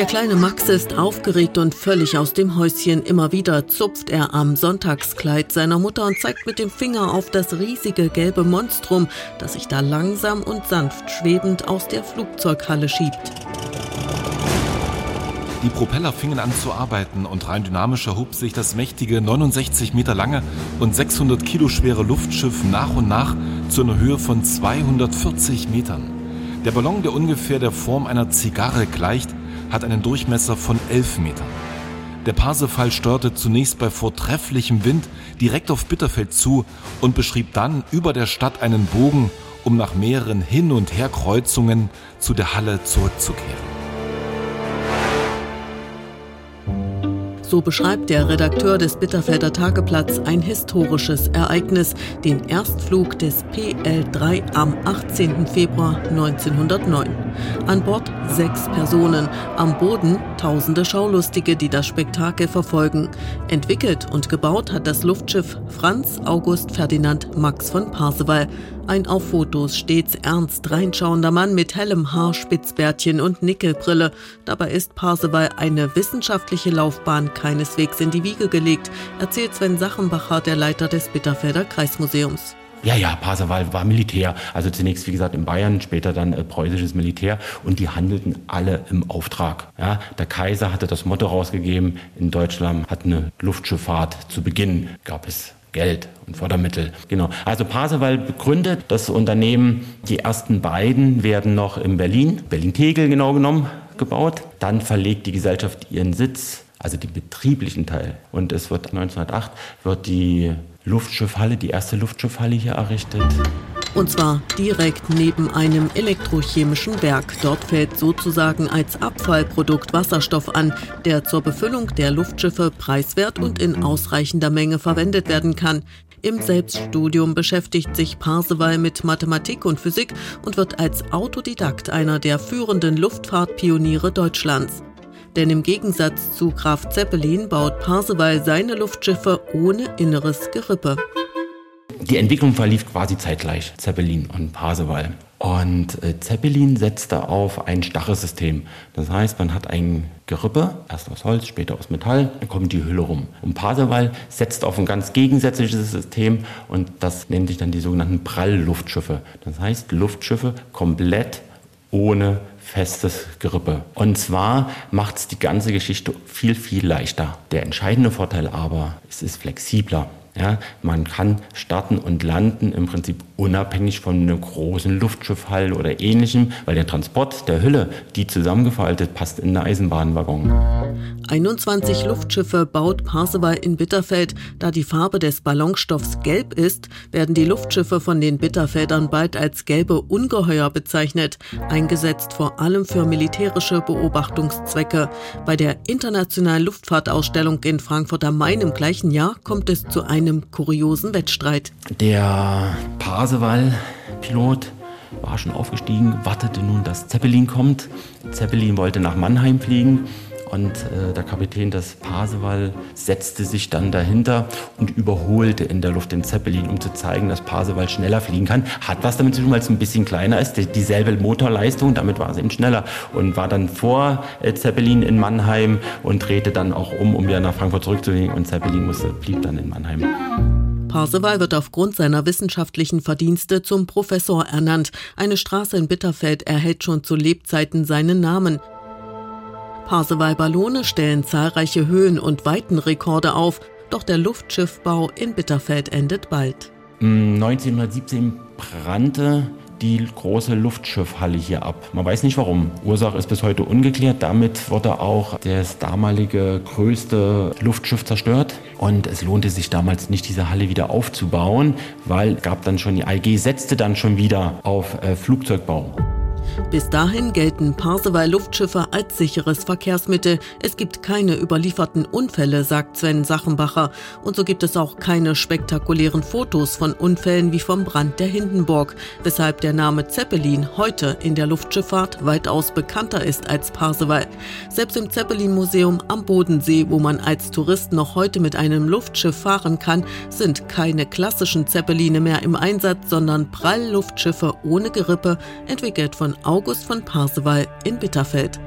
Der kleine Max ist aufgeregt und völlig aus dem Häuschen. Immer wieder zupft er am Sonntagskleid seiner Mutter und zeigt mit dem Finger auf das riesige gelbe Monstrum, das sich da langsam und sanft schwebend aus der Flugzeughalle schiebt. Die Propeller fingen an zu arbeiten und rein dynamisch erhob sich das mächtige 69 Meter lange und 600 Kilo schwere Luftschiff nach und nach zu einer Höhe von 240 Metern. Der Ballon, der ungefähr der Form einer Zigarre gleicht, hat einen Durchmesser von 11 Metern. Der Parsefall steuerte zunächst bei vortrefflichem Wind direkt auf Bitterfeld zu und beschrieb dann über der Stadt einen Bogen, um nach mehreren Hin- und Herkreuzungen zu der Halle zurückzukehren. So beschreibt der Redakteur des Bitterfelder Tageblatts ein historisches Ereignis, den Erstflug des PL3 am 18. Februar 1909. An Bord sechs Personen, am Boden tausende Schaulustige, die das Spektakel verfolgen. Entwickelt und gebaut hat das Luftschiff Franz August Ferdinand Max von Parseval. Ein auf Fotos stets ernst reinschauender Mann mit hellem Haar, Spitzbärtchen und Nickelbrille. Dabei ist Parseval eine wissenschaftliche Laufbahn keineswegs in die Wiege gelegt, erzählt Sven Sachenbacher, der Leiter des Bitterfelder Kreismuseums. Ja, ja, Pasewal war Militär. Also zunächst, wie gesagt, in Bayern, später dann äh, preußisches Militär. Und die handelten alle im Auftrag. Ja, der Kaiser hatte das Motto rausgegeben, in Deutschland hat eine Luftschifffahrt zu Beginn, gab es Geld und Fördermittel. Genau. Also Pasewal begründet das Unternehmen. Die ersten beiden werden noch in Berlin, Berlin-Tegel genau genommen, gebaut. Dann verlegt die Gesellschaft ihren Sitz, also den betrieblichen Teil. Und es wird 1908 wird die Luftschiffhalle, die erste Luftschiffhalle hier errichtet. Und zwar direkt neben einem elektrochemischen Werk. Dort fällt sozusagen als Abfallprodukt Wasserstoff an, der zur Befüllung der Luftschiffe preiswert und in ausreichender Menge verwendet werden kann. Im Selbststudium beschäftigt sich Parseval mit Mathematik und Physik und wird als Autodidakt einer der führenden Luftfahrtpioniere Deutschlands. Denn im Gegensatz zu Graf Zeppelin baut Parseval seine Luftschiffe ohne inneres Gerippe. Die Entwicklung verlief quasi zeitgleich, Zeppelin und Parseval. Und äh, Zeppelin setzte auf ein Stachelsystem. Das heißt, man hat ein Gerippe, erst aus Holz, später aus Metall, dann kommt die Hülle rum. Und Parseval setzt auf ein ganz gegensätzliches System und das nennt sich dann die sogenannten Prallluftschiffe. Das heißt, Luftschiffe komplett ohne festes Gerippe. Und zwar macht es die ganze Geschichte viel, viel leichter. Der entscheidende Vorteil aber, es ist flexibler. Ja, man kann starten und landen im Prinzip unabhängig von einem großen Luftschiffhall oder ähnlichem, weil der Transport der Hülle, die zusammengefaltet, passt in einen Eisenbahnwaggon. 21 Luftschiffe baut Parseval in Bitterfeld. Da die Farbe des Ballonstoffs gelb ist, werden die Luftschiffe von den Bitterfeldern bald als gelbe Ungeheuer bezeichnet, eingesetzt vor allem für militärische Beobachtungszwecke. Bei der internationalen Luftfahrtausstellung in Frankfurt am Main im gleichen Jahr kommt es zu einem kuriosen Wettstreit. Der Parseval-Pilot war schon aufgestiegen, wartete nun, dass Zeppelin kommt. Zeppelin wollte nach Mannheim fliegen und äh, der Kapitän des Parseval setzte sich dann dahinter und überholte in der Luft den Zeppelin, um zu zeigen, dass Parseval schneller fliegen kann. Hat was damit zu tun, weil es ein bisschen kleiner ist, dieselbe Motorleistung, damit war es eben schneller und war dann vor äh, Zeppelin in Mannheim und drehte dann auch um, um wieder nach Frankfurt zurückzulegen und Zeppelin musste, blieb dann in Mannheim. Parseval wird aufgrund seiner wissenschaftlichen Verdienste zum Professor ernannt. Eine Straße in Bitterfeld erhält schon zu Lebzeiten seinen Namen. Parseval-Ballone stellen zahlreiche Höhen- und Weitenrekorde auf, doch der Luftschiffbau in Bitterfeld endet bald. 1917 mm, brannte die große Luftschiffhalle hier ab. Man weiß nicht warum. Ursache ist bis heute ungeklärt. Damit wurde auch das damalige größte Luftschiff zerstört. Und es lohnte sich damals nicht, diese Halle wieder aufzubauen, weil gab dann schon die AEG setzte dann schon wieder auf äh, Flugzeugbau. Bis dahin gelten Parseval-Luftschiffe als sicheres Verkehrsmittel. Es gibt keine überlieferten Unfälle, sagt Sven Sachenbacher. Und so gibt es auch keine spektakulären Fotos von Unfällen wie vom Brand der Hindenburg, weshalb der Name Zeppelin heute in der Luftschifffahrt weitaus bekannter ist als Parseval. Selbst im Zeppelin-Museum am Bodensee, wo man als Tourist noch heute mit einem Luftschiff fahren kann, sind keine klassischen Zeppeline mehr im Einsatz, sondern Prallluftschiffe ohne Gerippe, entwickelt von August von Parseval in Bitterfeld.